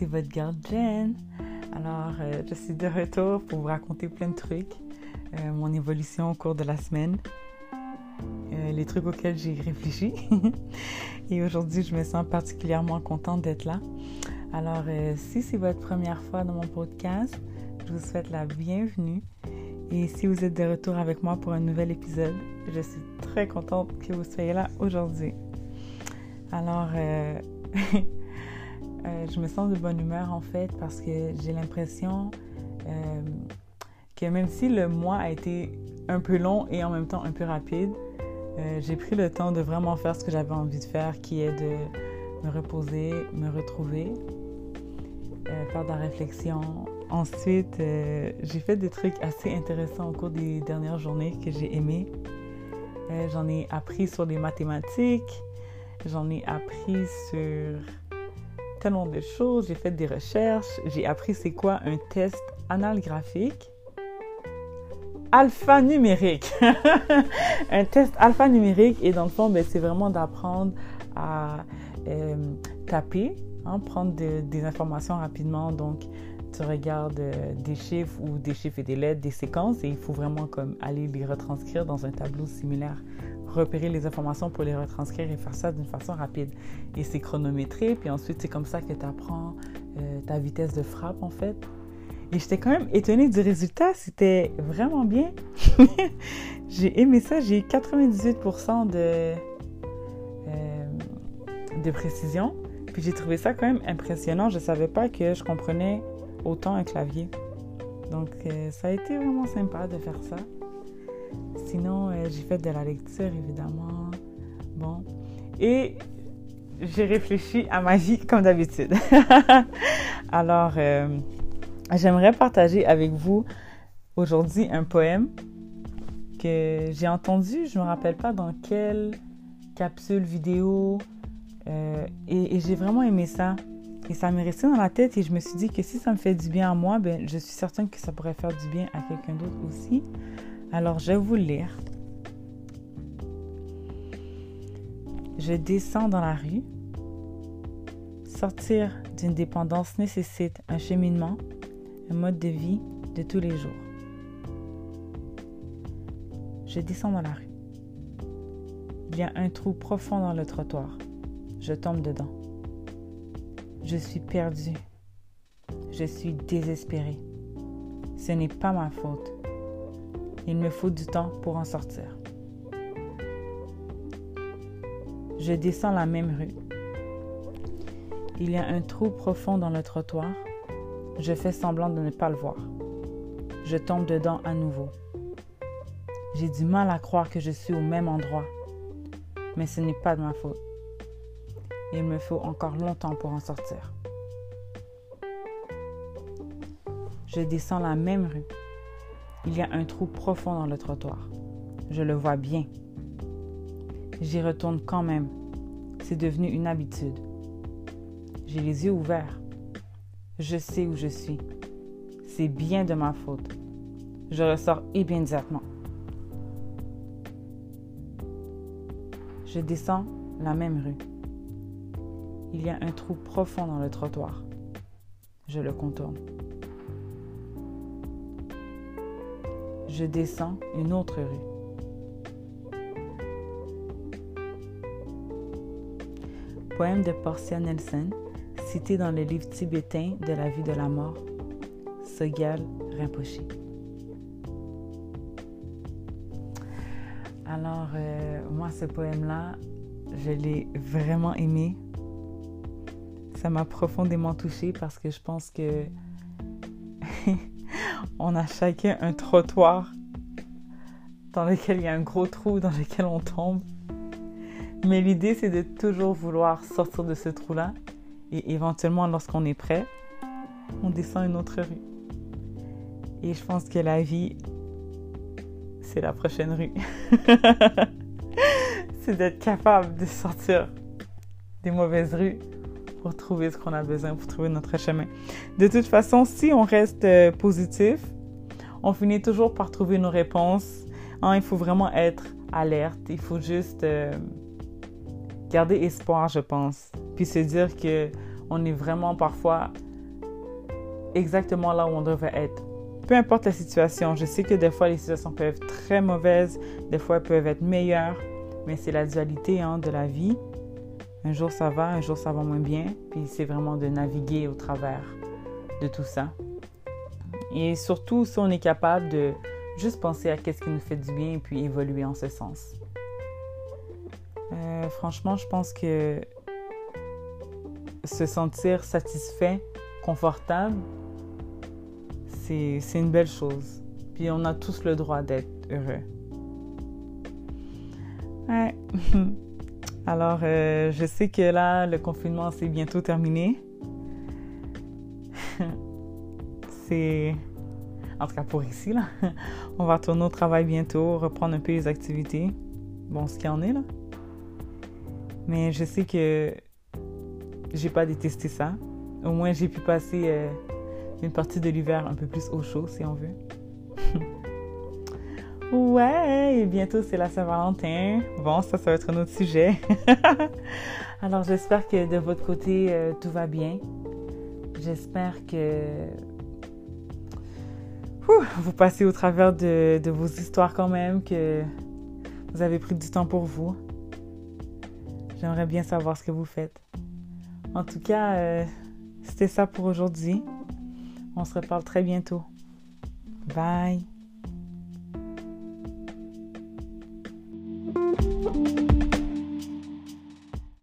c'est votre garde Jen. Alors, euh, je suis de retour pour vous raconter plein de trucs, euh, mon évolution au cours de la semaine, euh, les trucs auxquels j'ai réfléchi. Et aujourd'hui, je me sens particulièrement contente d'être là. Alors, si c'est votre première fois dans mon podcast, je vous souhaite la bienvenue. Et si vous êtes de retour avec moi pour un nouvel épisode, je suis très contente que vous soyez là aujourd'hui. Alors, Euh, je me sens de bonne humeur en fait parce que j'ai l'impression euh, que même si le mois a été un peu long et en même temps un peu rapide, euh, j'ai pris le temps de vraiment faire ce que j'avais envie de faire, qui est de me reposer, me retrouver, faire de la réflexion. Ensuite, j'ai fait des trucs assez intéressants au cours des dernières journées que j'ai aimé. j'en ai appris sur les mathématiques, j'en ai appris sur tellement de choses, j'ai fait des recherches, j'ai appris c'est quoi un test anal graphique. Alphanumérique. un test alphanumérique et dans le fond, ben, c'est vraiment d'apprendre à euh, taper, hein, prendre des informations rapidement. Donc, tu regardes euh, des chiffres ou des chiffres et des lettres, des séquences et il faut vraiment comme aller les retranscrire dans un tableau similaire repérer les informations pour les retranscrire et faire ça d'une façon rapide. Et c'est chronométré, puis ensuite c'est comme ça que tu apprends euh, ta vitesse de frappe en fait. Et j'étais quand même étonnée du résultat, c'était vraiment bien. j'ai aimé ça, j'ai 98% de, euh, de précision. Puis j'ai trouvé ça quand même impressionnant. Je ne savais pas que je comprenais autant un clavier. Donc euh, ça a été vraiment sympa de faire ça. Sinon, euh, j'ai fait de la lecture, évidemment. Bon. Et j'ai réfléchi à ma vie comme d'habitude. Alors, euh, j'aimerais partager avec vous aujourd'hui un poème que j'ai entendu, je ne me rappelle pas dans quelle capsule vidéo, euh, et, et j'ai vraiment aimé ça. Et ça m'est resté dans la tête et je me suis dit que si ça me fait du bien à moi, ben, je suis certaine que ça pourrait faire du bien à quelqu'un d'autre aussi. Alors, je vais vous lire. Je descends dans la rue. Sortir d'une dépendance nécessite un cheminement, un mode de vie de tous les jours. Je descends dans la rue. Il y a un trou profond dans le trottoir. Je tombe dedans. Je suis perdu. Je suis désespéré. Ce n'est pas ma faute. Il me faut du temps pour en sortir. Je descends la même rue. Il y a un trou profond dans le trottoir. Je fais semblant de ne pas le voir. Je tombe dedans à nouveau. J'ai du mal à croire que je suis au même endroit. Mais ce n'est pas de ma faute. Il me faut encore longtemps pour en sortir. Je descends la même rue. Il y a un trou profond dans le trottoir. Je le vois bien. J'y retourne quand même. C'est devenu une habitude. J'ai les yeux ouverts. Je sais où je suis. C'est bien de ma faute. Je ressors immédiatement. Je descends la même rue. Il y a un trou profond dans le trottoir. Je le contourne. Je descends une autre rue. Poème de Portia Nelson, cité dans le livre tibétain de la vie de la mort, Sogyal Rinpoche. Alors, euh, moi, ce poème-là, je l'ai vraiment aimé. Ça m'a profondément touchée parce que je pense que on a chacun un trottoir dans lequel il y a un gros trou dans lequel on tombe. Mais l'idée, c'est de toujours vouloir sortir de ce trou-là et éventuellement, lorsqu'on est prêt, on descend une autre rue. Et je pense que la vie, c'est la prochaine rue. c'est d'être capable de sortir des mauvaises rues pour trouver ce qu'on a besoin, pour trouver notre chemin. De toute façon, si on reste euh, positif, on finit toujours par trouver nos réponses. Hein, il faut vraiment être alerte. Il faut juste euh, garder espoir, je pense. Puis se dire que on est vraiment parfois exactement là où on devrait être. Peu importe la situation, je sais que des fois les situations peuvent être très mauvaises, des fois elles peuvent être meilleures, mais c'est la dualité hein, de la vie. Un jour ça va, un jour ça va moins bien, puis c'est vraiment de naviguer au travers de tout ça. Et surtout si on est capable de juste penser à qu'est-ce qui nous fait du bien et puis évoluer en ce sens. Euh, franchement, je pense que se sentir satisfait, confortable, c'est une belle chose. Puis on a tous le droit d'être heureux. Ouais. Alors, euh, je sais que là, le confinement, c'est bientôt terminé. c'est... En tout cas, pour ici, là. On va retourner au travail bientôt, reprendre un peu les activités. Bon, ce qu'il en est, là. Mais je sais que j'ai pas détesté ça. Au moins, j'ai pu passer euh, une partie de l'hiver un peu plus au chaud, si on veut. ouais, et bientôt c'est la Saint-Valentin. Bon, ça, ça va être un autre sujet. Alors, j'espère que de votre côté, euh, tout va bien. J'espère que vous passez au travers de, vos histoires quand même, que vous avez pris du temps pour vous. J'aimerais bien savoir ce que vous faites. En tout cas, euh, c'était ça pour aujourd'hui. On se reparle très bientôt. Bye.